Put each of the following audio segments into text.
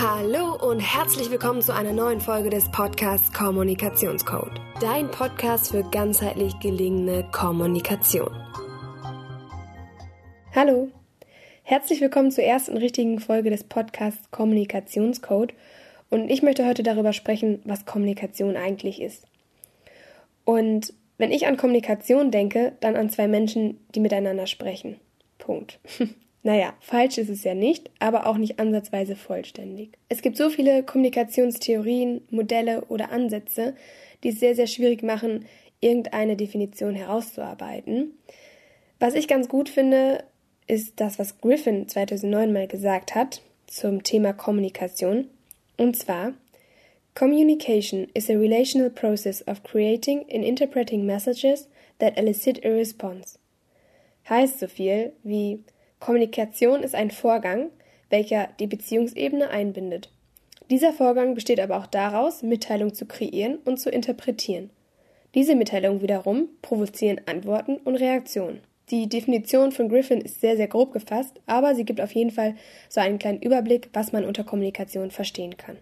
Hallo und herzlich willkommen zu einer neuen Folge des Podcasts Kommunikationscode. Dein Podcast für ganzheitlich gelingende Kommunikation. Hallo, herzlich willkommen zur ersten richtigen Folge des Podcasts Kommunikationscode und ich möchte heute darüber sprechen, was Kommunikation eigentlich ist. Und wenn ich an Kommunikation denke, dann an zwei Menschen, die miteinander sprechen. Punkt. Naja, falsch ist es ja nicht, aber auch nicht ansatzweise vollständig. Es gibt so viele Kommunikationstheorien, Modelle oder Ansätze, die es sehr, sehr schwierig machen, irgendeine Definition herauszuarbeiten. Was ich ganz gut finde, ist das, was Griffin 2009 mal gesagt hat zum Thema Kommunikation. Und zwar, Communication is a relational process of creating and interpreting messages that elicit a response. Heißt so viel wie Kommunikation ist ein Vorgang, welcher die Beziehungsebene einbindet. Dieser Vorgang besteht aber auch daraus, Mitteilung zu kreieren und zu interpretieren. Diese Mitteilungen wiederum provozieren Antworten und Reaktionen. Die Definition von Griffin ist sehr, sehr grob gefasst, aber sie gibt auf jeden Fall so einen kleinen Überblick, was man unter Kommunikation verstehen kann.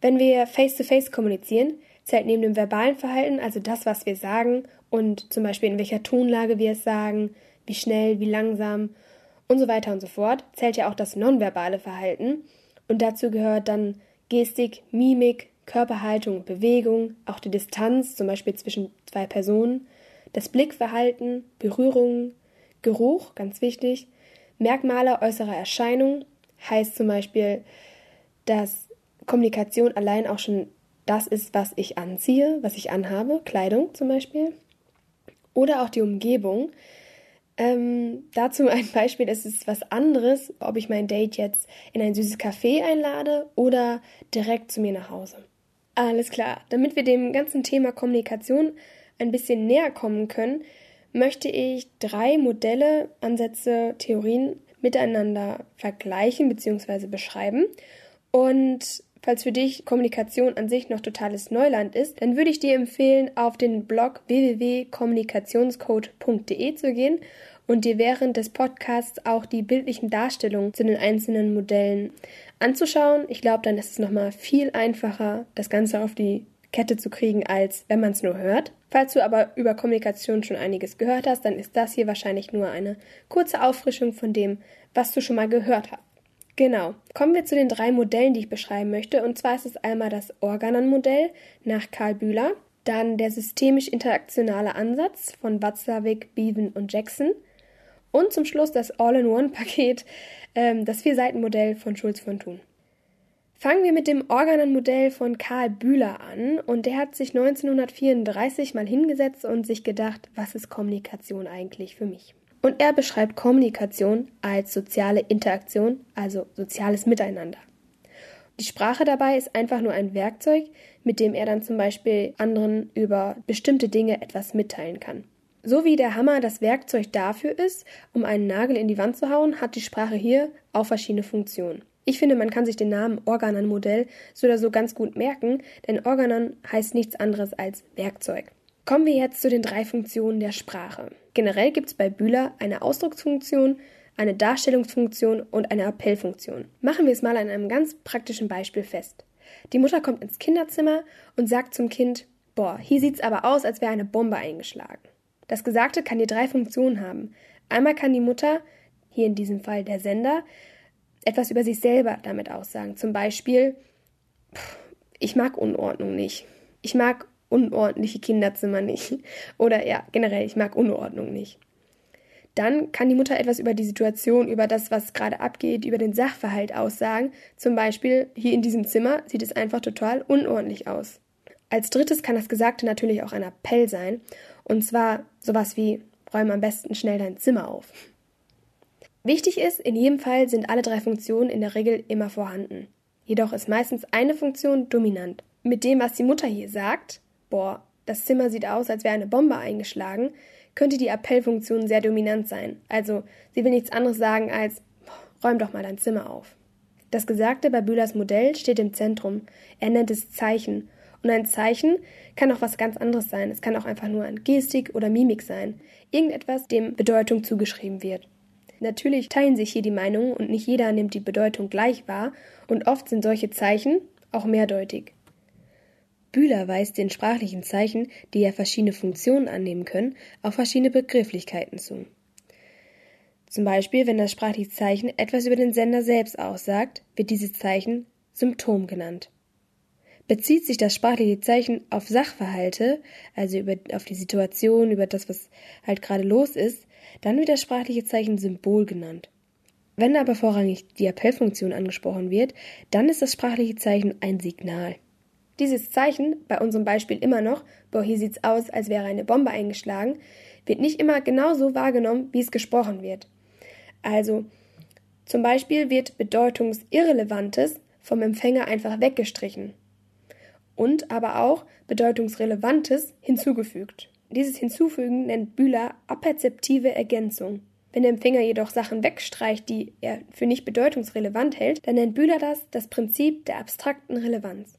Wenn wir face-to-face -face kommunizieren, zählt neben dem verbalen Verhalten, also das, was wir sagen und zum Beispiel in welcher Tonlage wir es sagen, wie schnell, wie langsam und so weiter und so fort, zählt ja auch das nonverbale Verhalten. Und dazu gehört dann Gestik, Mimik, Körperhaltung, Bewegung, auch die Distanz, zum Beispiel zwischen zwei Personen, das Blickverhalten, Berührungen, Geruch, ganz wichtig, Merkmale äußerer Erscheinung, heißt zum Beispiel, dass Kommunikation allein auch schon das ist, was ich anziehe, was ich anhabe, Kleidung zum Beispiel, oder auch die Umgebung, ähm, dazu ein Beispiel, es ist was anderes, ob ich mein Date jetzt in ein süßes Café einlade oder direkt zu mir nach Hause. Alles klar, damit wir dem ganzen Thema Kommunikation ein bisschen näher kommen können, möchte ich drei Modelle, Ansätze, Theorien miteinander vergleichen bzw. beschreiben. Und falls für dich Kommunikation an sich noch totales Neuland ist, dann würde ich dir empfehlen, auf den Blog www.kommunikationscode.de zu gehen und dir während des Podcasts auch die bildlichen Darstellungen zu den einzelnen Modellen anzuschauen. Ich glaube, dann ist es nochmal viel einfacher, das Ganze auf die Kette zu kriegen, als wenn man es nur hört. Falls du aber über Kommunikation schon einiges gehört hast, dann ist das hier wahrscheinlich nur eine kurze Auffrischung von dem, was du schon mal gehört hast. Genau. Kommen wir zu den drei Modellen, die ich beschreiben möchte. Und zwar ist es einmal das Organon-Modell nach Karl Bühler, dann der systemisch-interaktionale Ansatz von Watzlawick, Beaven und Jackson und zum Schluss das All-in-One-Paket, ähm, das Vier-Seiten-Modell von Schulz von Thun. Fangen wir mit dem Organon-Modell von Karl Bühler an und der hat sich 1934 mal hingesetzt und sich gedacht, was ist Kommunikation eigentlich für mich? Und er beschreibt Kommunikation als soziale Interaktion, also soziales Miteinander. Die Sprache dabei ist einfach nur ein Werkzeug, mit dem er dann zum Beispiel anderen über bestimmte Dinge etwas mitteilen kann. So wie der Hammer das Werkzeug dafür ist, um einen Nagel in die Wand zu hauen, hat die Sprache hier auch verschiedene Funktionen. Ich finde, man kann sich den Namen Organon-Modell so oder so ganz gut merken, denn Organon heißt nichts anderes als Werkzeug. Kommen wir jetzt zu den drei Funktionen der Sprache. Generell gibt es bei Bühler eine Ausdrucksfunktion, eine Darstellungsfunktion und eine Appellfunktion. Machen wir es mal an einem ganz praktischen Beispiel fest. Die Mutter kommt ins Kinderzimmer und sagt zum Kind, boah, hier sieht's aber aus, als wäre eine Bombe eingeschlagen. Das Gesagte kann hier drei Funktionen haben. Einmal kann die Mutter, hier in diesem Fall der Sender, etwas über sich selber damit aussagen. Zum Beispiel, ich mag Unordnung nicht. Ich mag unordentliche Kinderzimmer nicht. Oder ja, generell, ich mag Unordnung nicht. Dann kann die Mutter etwas über die Situation, über das, was gerade abgeht, über den Sachverhalt aussagen. Zum Beispiel, hier in diesem Zimmer sieht es einfach total unordentlich aus. Als drittes kann das Gesagte natürlich auch ein Appell sein. Und zwar sowas wie, räume am besten schnell dein Zimmer auf. Wichtig ist, in jedem Fall sind alle drei Funktionen in der Regel immer vorhanden. Jedoch ist meistens eine Funktion dominant. Mit dem, was die Mutter hier sagt, boah, das Zimmer sieht aus, als wäre eine Bombe eingeschlagen, könnte die Appellfunktion sehr dominant sein. Also, sie will nichts anderes sagen als, räum doch mal dein Zimmer auf. Das Gesagte bei Bühlers Modell steht im Zentrum. Er nennt es Zeichen und ein Zeichen kann auch was ganz anderes sein. Es kann auch einfach nur ein Gestik oder Mimik sein. Irgendetwas, dem Bedeutung zugeschrieben wird. Natürlich teilen sich hier die Meinungen und nicht jeder nimmt die Bedeutung gleich wahr und oft sind solche Zeichen auch mehrdeutig. Bühler weist den sprachlichen Zeichen, die ja verschiedene Funktionen annehmen können, auch verschiedene Begrifflichkeiten zu. Zum Beispiel, wenn das sprachliche Zeichen etwas über den Sender selbst aussagt, wird dieses Zeichen Symptom genannt. Bezieht sich das sprachliche Zeichen auf Sachverhalte, also über, auf die Situation, über das, was halt gerade los ist, dann wird das sprachliche Zeichen Symbol genannt. Wenn aber vorrangig die Appellfunktion angesprochen wird, dann ist das sprachliche Zeichen ein Signal. Dieses Zeichen, bei unserem Beispiel immer noch, boah, hier sieht's aus, als wäre eine Bombe eingeschlagen, wird nicht immer genau so wahrgenommen, wie es gesprochen wird. Also, zum Beispiel wird Bedeutungsirrelevantes vom Empfänger einfach weggestrichen und aber auch Bedeutungsrelevantes hinzugefügt. Dieses Hinzufügen nennt Bühler aperzeptive Ergänzung. Wenn der Empfänger jedoch Sachen wegstreicht, die er für nicht bedeutungsrelevant hält, dann nennt Bühler das das Prinzip der abstrakten Relevanz.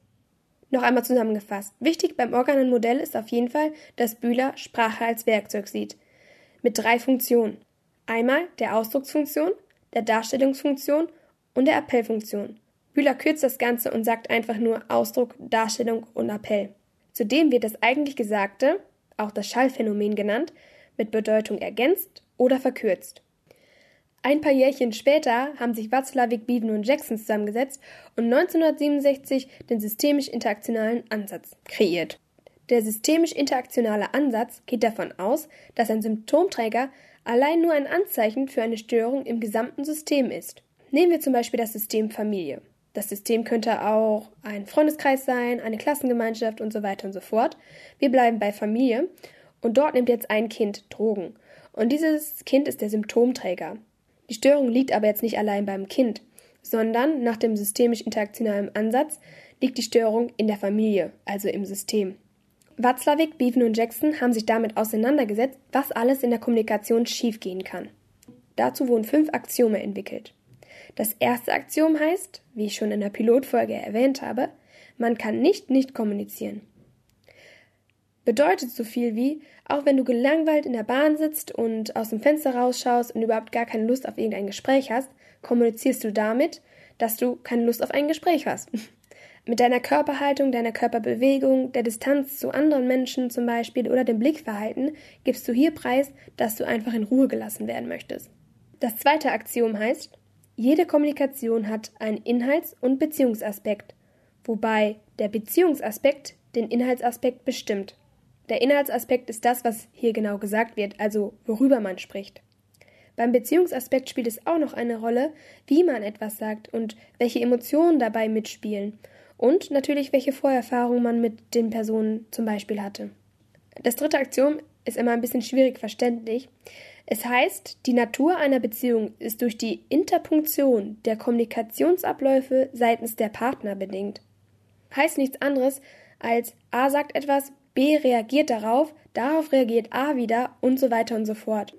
Noch einmal zusammengefasst. Wichtig beim Organenmodell ist auf jeden Fall, dass Bühler Sprache als Werkzeug sieht. Mit drei Funktionen. Einmal der Ausdrucksfunktion, der Darstellungsfunktion und der Appellfunktion. Bühler kürzt das Ganze und sagt einfach nur Ausdruck, Darstellung und Appell. Zudem wird das eigentlich Gesagte, auch das Schallphänomen genannt, mit Bedeutung ergänzt oder verkürzt. Ein paar Jährchen später haben sich Václavik, Beaven und Jackson zusammengesetzt und 1967 den systemisch-interaktionalen Ansatz kreiert. Der systemisch-interaktionale Ansatz geht davon aus, dass ein Symptomträger allein nur ein Anzeichen für eine Störung im gesamten System ist. Nehmen wir zum Beispiel das System Familie. Das System könnte auch ein Freundeskreis sein, eine Klassengemeinschaft und so weiter und so fort. Wir bleiben bei Familie und dort nimmt jetzt ein Kind Drogen. Und dieses Kind ist der Symptomträger. Die Störung liegt aber jetzt nicht allein beim Kind, sondern nach dem systemisch-interaktionalen Ansatz liegt die Störung in der Familie, also im System. Watzlawick, Beaven und Jackson haben sich damit auseinandergesetzt, was alles in der Kommunikation schiefgehen kann. Dazu wurden fünf Axiome entwickelt. Das erste Axiom heißt, wie ich schon in der Pilotfolge erwähnt habe, man kann nicht nicht kommunizieren. Bedeutet so viel wie, auch wenn du gelangweilt in der Bahn sitzt und aus dem Fenster rausschaust und überhaupt gar keine Lust auf irgendein Gespräch hast, kommunizierst du damit, dass du keine Lust auf ein Gespräch hast. Mit deiner Körperhaltung, deiner Körperbewegung, der Distanz zu anderen Menschen zum Beispiel oder dem Blickverhalten gibst du hier preis, dass du einfach in Ruhe gelassen werden möchtest. Das zweite Axiom heißt, jede Kommunikation hat einen Inhalts- und Beziehungsaspekt, wobei der Beziehungsaspekt den Inhaltsaspekt bestimmt. Der Inhaltsaspekt ist das, was hier genau gesagt wird, also worüber man spricht. Beim Beziehungsaspekt spielt es auch noch eine Rolle, wie man etwas sagt und welche Emotionen dabei mitspielen und natürlich welche Vorerfahrungen man mit den Personen zum Beispiel hatte. Das dritte Aktion ist immer ein bisschen schwierig verständlich. Es heißt, die Natur einer Beziehung ist durch die Interpunktion der Kommunikationsabläufe seitens der Partner bedingt. Heißt nichts anderes als A sagt etwas, B reagiert darauf, darauf reagiert A wieder und so weiter und so fort.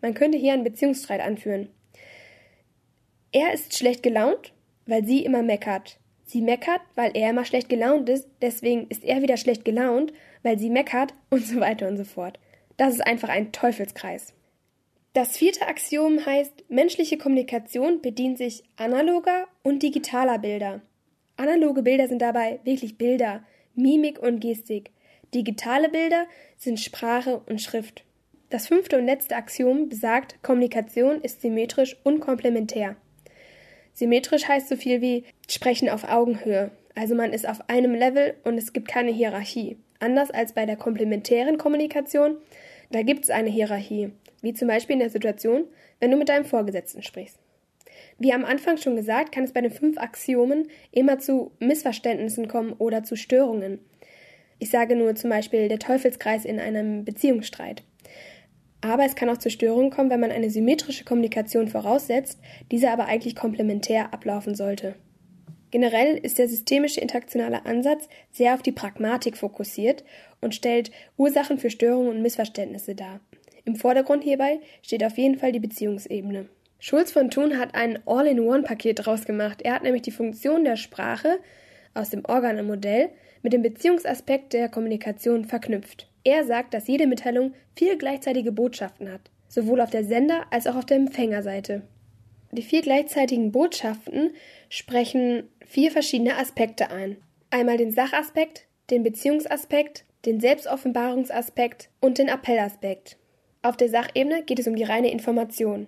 Man könnte hier einen Beziehungsstreit anführen. Er ist schlecht gelaunt, weil sie immer meckert. Sie meckert, weil er immer schlecht gelaunt ist, deswegen ist er wieder schlecht gelaunt, weil sie meckert und so weiter und so fort. Das ist einfach ein Teufelskreis. Das vierte Axiom heißt, menschliche Kommunikation bedient sich analoger und digitaler Bilder. Analoge Bilder sind dabei wirklich Bilder, Mimik und Gestik. Digitale Bilder sind Sprache und Schrift. Das fünfte und letzte Axiom besagt, Kommunikation ist symmetrisch und komplementär. Symmetrisch heißt so viel wie sprechen auf Augenhöhe. Also man ist auf einem Level und es gibt keine Hierarchie. Anders als bei der komplementären Kommunikation, da gibt es eine Hierarchie. Wie zum Beispiel in der Situation, wenn du mit deinem Vorgesetzten sprichst. Wie am Anfang schon gesagt, kann es bei den fünf Axiomen immer zu Missverständnissen kommen oder zu Störungen. Ich sage nur zum Beispiel der Teufelskreis in einem Beziehungsstreit. Aber es kann auch zu Störungen kommen, wenn man eine symmetrische Kommunikation voraussetzt, diese aber eigentlich komplementär ablaufen sollte. Generell ist der systemische interaktionale Ansatz sehr auf die Pragmatik fokussiert und stellt Ursachen für Störungen und Missverständnisse dar. Im Vordergrund hierbei steht auf jeden Fall die Beziehungsebene. Schulz von Thun hat ein All-in-One-Paket draus gemacht. Er hat nämlich die Funktion der Sprache aus dem Organenmodell mit dem Beziehungsaspekt der Kommunikation verknüpft. Er sagt, dass jede Mitteilung vier gleichzeitige Botschaften hat. sowohl auf der Sender- als auch auf der Empfängerseite. Die vier gleichzeitigen Botschaften sprechen vier verschiedene Aspekte ein. Einmal den Sachaspekt, den Beziehungsaspekt, den Selbstoffenbarungsaspekt und den Appellaspekt. Auf der Sachebene geht es um die reine Information.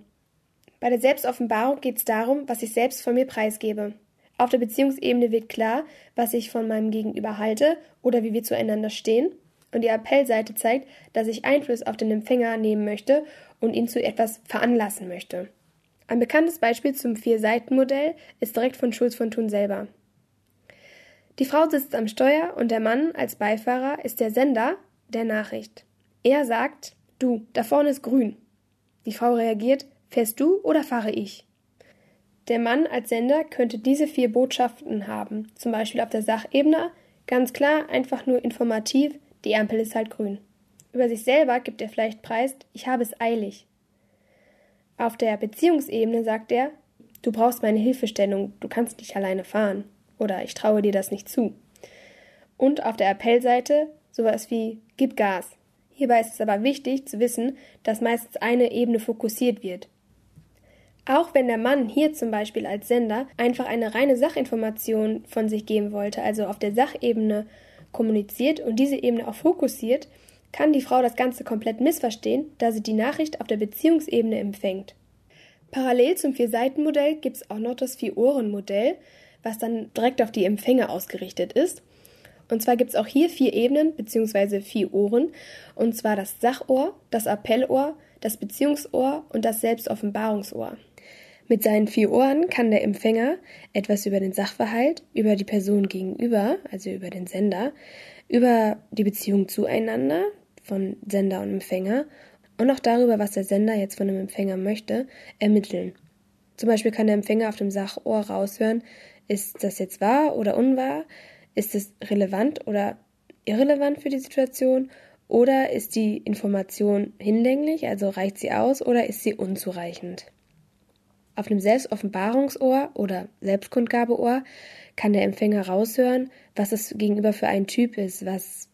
Bei der Selbstoffenbarung geht es darum, was ich selbst von mir preisgebe. Auf der Beziehungsebene wird klar, was ich von meinem Gegenüber halte oder wie wir zueinander stehen. Und die Appellseite zeigt, dass ich Einfluss auf den Empfänger nehmen möchte und ihn zu etwas veranlassen möchte. Ein bekanntes Beispiel zum Vier-Seiten-Modell ist direkt von Schulz von Thun selber. Die Frau sitzt am Steuer und der Mann als Beifahrer ist der Sender der Nachricht. Er sagt, du, da vorne ist grün. Die Frau reagiert, fährst du oder fahre ich? Der Mann als Sender könnte diese vier Botschaften haben, zum Beispiel auf der Sachebene, ganz klar, einfach nur informativ, die Ampel ist halt grün. Über sich selber gibt er vielleicht preis, ich habe es eilig. Auf der Beziehungsebene sagt er, du brauchst meine Hilfestellung, du kannst nicht alleine fahren oder ich traue dir das nicht zu. Und auf der Appellseite sowas wie Gib Gas. Hierbei ist es aber wichtig zu wissen, dass meistens eine Ebene fokussiert wird. Auch wenn der Mann hier zum Beispiel als Sender einfach eine reine Sachinformation von sich geben wollte, also auf der Sachebene kommuniziert und diese Ebene auch fokussiert, kann die Frau das Ganze komplett missverstehen, da sie die Nachricht auf der Beziehungsebene empfängt. Parallel zum Vier-Seiten-Modell gibt es auch noch das Vier-Ohren-Modell, was dann direkt auf die Empfänger ausgerichtet ist. Und zwar gibt es auch hier vier Ebenen bzw. vier Ohren, und zwar das Sachohr, das Appellohr, das Beziehungsohr und das Selbstoffenbarungsohr. Mit seinen vier Ohren kann der Empfänger etwas über den Sachverhalt, über die Person gegenüber, also über den Sender, über die Beziehung zueinander von Sender und Empfänger und auch darüber, was der Sender jetzt von dem Empfänger möchte, ermitteln. Zum Beispiel kann der Empfänger auf dem Sachohr raushören, ist das jetzt wahr oder unwahr? Ist es relevant oder irrelevant für die Situation? Oder ist die Information hinlänglich, also reicht sie aus oder ist sie unzureichend? Auf einem Selbstoffenbarungsohr oder Selbstkundgabeohr kann der Empfänger raushören, was es gegenüber für ein Typ ist, was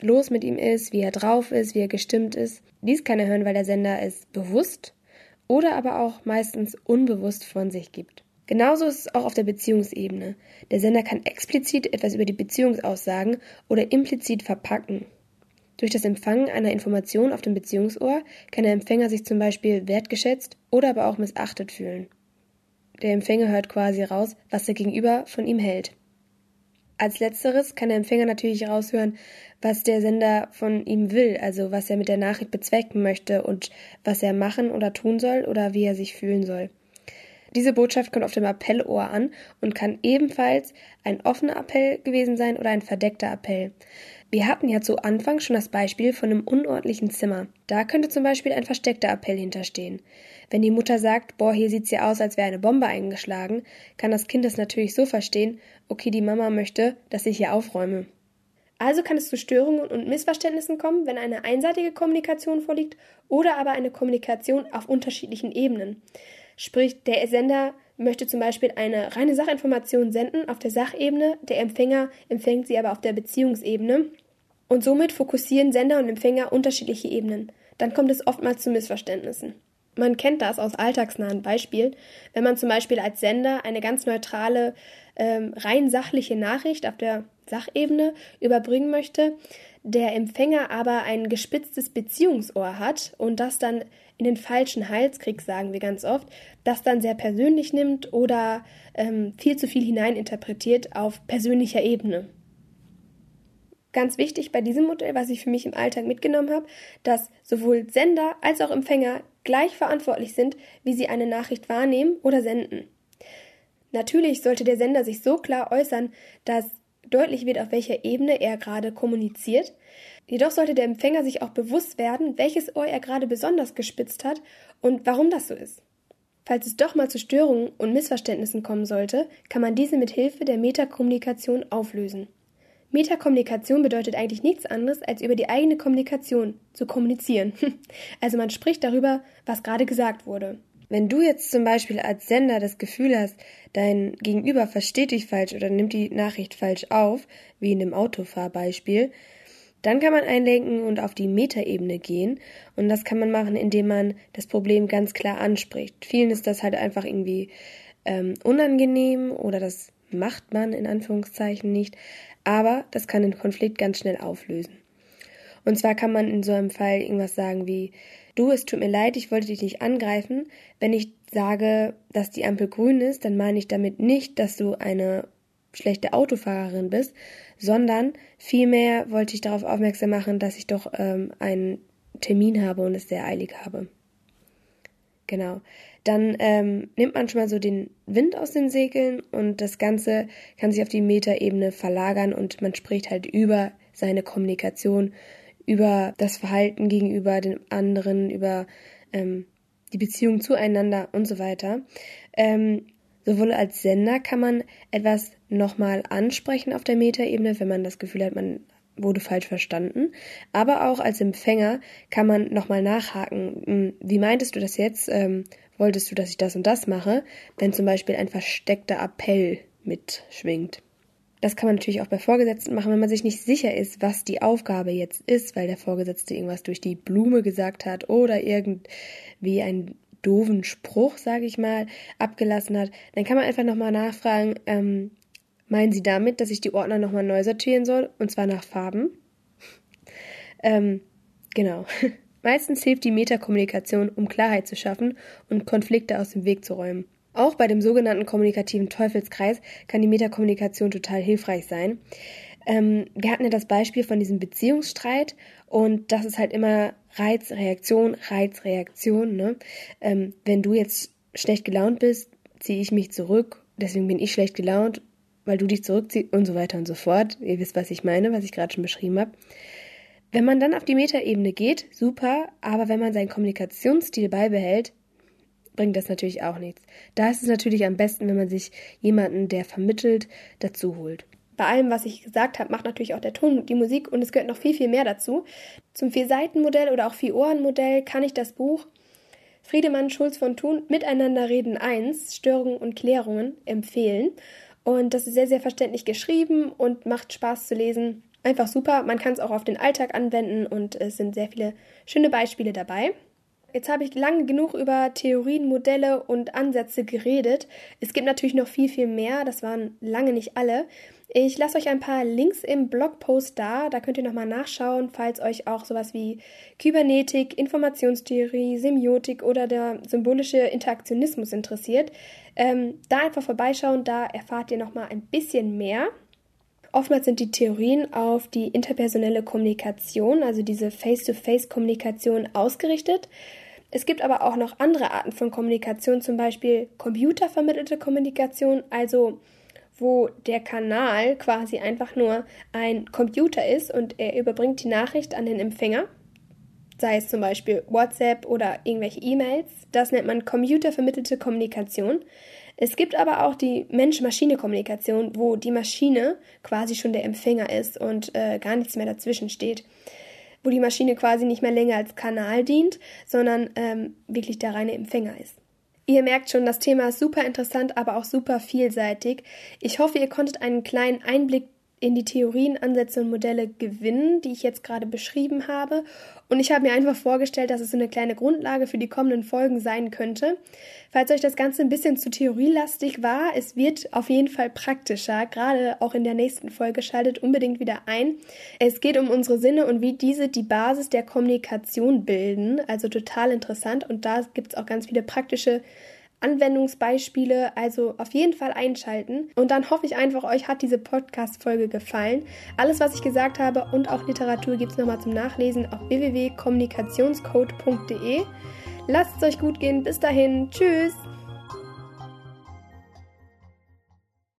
los mit ihm ist, wie er drauf ist, wie er gestimmt ist. Dies kann er hören, weil der Sender es bewusst oder aber auch meistens unbewusst von sich gibt. Genauso ist es auch auf der Beziehungsebene. Der Sender kann explizit etwas über die Beziehung aussagen oder implizit verpacken. Durch das Empfangen einer Information auf dem Beziehungsohr kann der Empfänger sich zum Beispiel wertgeschätzt oder aber auch missachtet fühlen. Der Empfänger hört quasi raus, was der Gegenüber von ihm hält. Als letzteres kann der Empfänger natürlich raushören, was der Sender von ihm will, also was er mit der Nachricht bezwecken möchte und was er machen oder tun soll oder wie er sich fühlen soll. Diese Botschaft kommt auf dem Appellohr an und kann ebenfalls ein offener Appell gewesen sein oder ein verdeckter Appell. Wir hatten ja zu Anfang schon das Beispiel von einem unordentlichen Zimmer. Da könnte zum Beispiel ein versteckter Appell hinterstehen. Wenn die Mutter sagt, boah, hier sieht's ja aus, als wäre eine Bombe eingeschlagen, kann das Kind das natürlich so verstehen, okay, die Mama möchte, dass ich hier aufräume. Also kann es zu Störungen und Missverständnissen kommen, wenn eine einseitige Kommunikation vorliegt oder aber eine Kommunikation auf unterschiedlichen Ebenen. Sprich, der Sender möchte zum Beispiel eine reine Sachinformation senden auf der Sachebene, der Empfänger empfängt sie aber auf der Beziehungsebene und somit fokussieren Sender und Empfänger unterschiedliche Ebenen. Dann kommt es oftmals zu Missverständnissen. Man kennt das aus alltagsnahen Beispielen, wenn man zum Beispiel als Sender eine ganz neutrale, ähm, rein sachliche Nachricht auf der Sachebene überbringen möchte, der Empfänger aber ein gespitztes Beziehungsohr hat und das dann in den falschen Hals kriegt, sagen wir ganz oft, das dann sehr persönlich nimmt oder ähm, viel zu viel hineininterpretiert auf persönlicher Ebene. Ganz wichtig bei diesem Modell, was ich für mich im Alltag mitgenommen habe, dass sowohl Sender als auch Empfänger gleich verantwortlich sind, wie sie eine Nachricht wahrnehmen oder senden. Natürlich sollte der Sender sich so klar äußern, dass deutlich wird, auf welcher Ebene er gerade kommuniziert. Jedoch sollte der Empfänger sich auch bewusst werden, welches Ohr er gerade besonders gespitzt hat und warum das so ist. Falls es doch mal zu Störungen und Missverständnissen kommen sollte, kann man diese mit Hilfe der Metakommunikation auflösen. Metakommunikation bedeutet eigentlich nichts anderes, als über die eigene Kommunikation zu kommunizieren. Also man spricht darüber, was gerade gesagt wurde. Wenn du jetzt zum Beispiel als Sender das Gefühl hast, dein Gegenüber versteht dich falsch oder nimmt die Nachricht falsch auf, wie in dem Autofahrbeispiel, Dann kann man einlenken und auf die Metaebene gehen. Und das kann man machen, indem man das Problem ganz klar anspricht. Vielen ist das halt einfach irgendwie ähm, unangenehm oder das macht man in Anführungszeichen nicht. Aber das kann den Konflikt ganz schnell auflösen. Und zwar kann man in so einem Fall irgendwas sagen wie, du, es tut mir leid, ich wollte dich nicht angreifen. Wenn ich sage, dass die Ampel grün ist, dann meine ich damit nicht, dass du eine schlechte Autofahrerin bist, sondern vielmehr wollte ich darauf aufmerksam machen, dass ich doch ähm, einen Termin habe und es sehr eilig habe. Genau. Dann ähm, nimmt man schon mal so den Wind aus den Segeln und das Ganze kann sich auf die Metaebene verlagern und man spricht halt über seine Kommunikation, über das Verhalten gegenüber den anderen, über ähm, die Beziehung zueinander und so weiter. Ähm, sowohl als Sender kann man etwas nochmal ansprechen auf der Metaebene, wenn man das Gefühl hat, man wurde falsch verstanden. Aber auch als Empfänger kann man nochmal nachhaken. Hm, wie meintest du das jetzt? Ähm, wolltest du, dass ich das und das mache? Wenn zum Beispiel ein versteckter Appell mitschwingt. Das kann man natürlich auch bei Vorgesetzten machen, wenn man sich nicht sicher ist, was die Aufgabe jetzt ist, weil der Vorgesetzte irgendwas durch die Blume gesagt hat oder irgendwie einen doofen Spruch, sage ich mal, abgelassen hat. Dann kann man einfach nochmal nachfragen, ähm, Meinen Sie damit, dass ich die Ordner nochmal neu sortieren soll, und zwar nach Farben? ähm, genau. Meistens hilft die Metakommunikation, um Klarheit zu schaffen und Konflikte aus dem Weg zu räumen. Auch bei dem sogenannten kommunikativen Teufelskreis kann die Metakommunikation total hilfreich sein. Ähm, wir hatten ja das Beispiel von diesem Beziehungsstreit und das ist halt immer Reiz, Reaktion, Reiz, Reaktion. Ne? Ähm, wenn du jetzt schlecht gelaunt bist, ziehe ich mich zurück, deswegen bin ich schlecht gelaunt weil du dich zurückziehst und so weiter und so fort. Ihr wisst, was ich meine, was ich gerade schon beschrieben habe. Wenn man dann auf die Metaebene geht, super, aber wenn man seinen Kommunikationsstil beibehält, bringt das natürlich auch nichts. Da ist es natürlich am besten, wenn man sich jemanden, der vermittelt, dazu holt. Bei allem, was ich gesagt habe, macht natürlich auch der Ton die Musik und es gehört noch viel, viel mehr dazu. Zum Vier-Seiten-Modell oder auch Vier-Ohren-Modell kann ich das Buch Friedemann Schulz von Thun Miteinander reden 1, Störungen und Klärungen empfehlen. Und das ist sehr, sehr verständlich geschrieben und macht Spaß zu lesen. Einfach super. Man kann es auch auf den Alltag anwenden und es sind sehr viele schöne Beispiele dabei. Jetzt habe ich lange genug über Theorien, Modelle und Ansätze geredet. Es gibt natürlich noch viel, viel mehr. Das waren lange nicht alle. Ich lasse euch ein paar Links im Blogpost da. Da könnt ihr nochmal nachschauen, falls euch auch sowas wie Kybernetik, Informationstheorie, Semiotik oder der symbolische Interaktionismus interessiert. Ähm, da einfach vorbeischauen, da erfahrt ihr nochmal ein bisschen mehr. Oftmals sind die Theorien auf die interpersonelle Kommunikation, also diese Face-to-Face-Kommunikation ausgerichtet. Es gibt aber auch noch andere Arten von Kommunikation, zum Beispiel computervermittelte Kommunikation, also wo der Kanal quasi einfach nur ein Computer ist und er überbringt die Nachricht an den Empfänger, sei es zum Beispiel WhatsApp oder irgendwelche E-Mails. Das nennt man computervermittelte Kommunikation. Es gibt aber auch die Mensch-Maschine-Kommunikation, wo die Maschine quasi schon der Empfänger ist und äh, gar nichts mehr dazwischen steht. Wo die Maschine quasi nicht mehr länger als Kanal dient, sondern ähm, wirklich der reine Empfänger ist. Ihr merkt schon, das Thema ist super interessant, aber auch super vielseitig. Ich hoffe, ihr konntet einen kleinen Einblick in die Theorien, Ansätze und Modelle gewinnen, die ich jetzt gerade beschrieben habe. Und ich habe mir einfach vorgestellt, dass es so eine kleine Grundlage für die kommenden Folgen sein könnte. Falls euch das Ganze ein bisschen zu theorielastig war, es wird auf jeden Fall praktischer, gerade auch in der nächsten Folge. Schaltet unbedingt wieder ein. Es geht um unsere Sinne und wie diese die Basis der Kommunikation bilden. Also total interessant. Und da gibt es auch ganz viele praktische Anwendungsbeispiele, also auf jeden Fall einschalten. Und dann hoffe ich einfach, euch hat diese Podcast-Folge gefallen. Alles, was ich gesagt habe und auch Literatur gibt es nochmal zum Nachlesen auf www.kommunikationscode.de. Lasst es euch gut gehen. Bis dahin. Tschüss.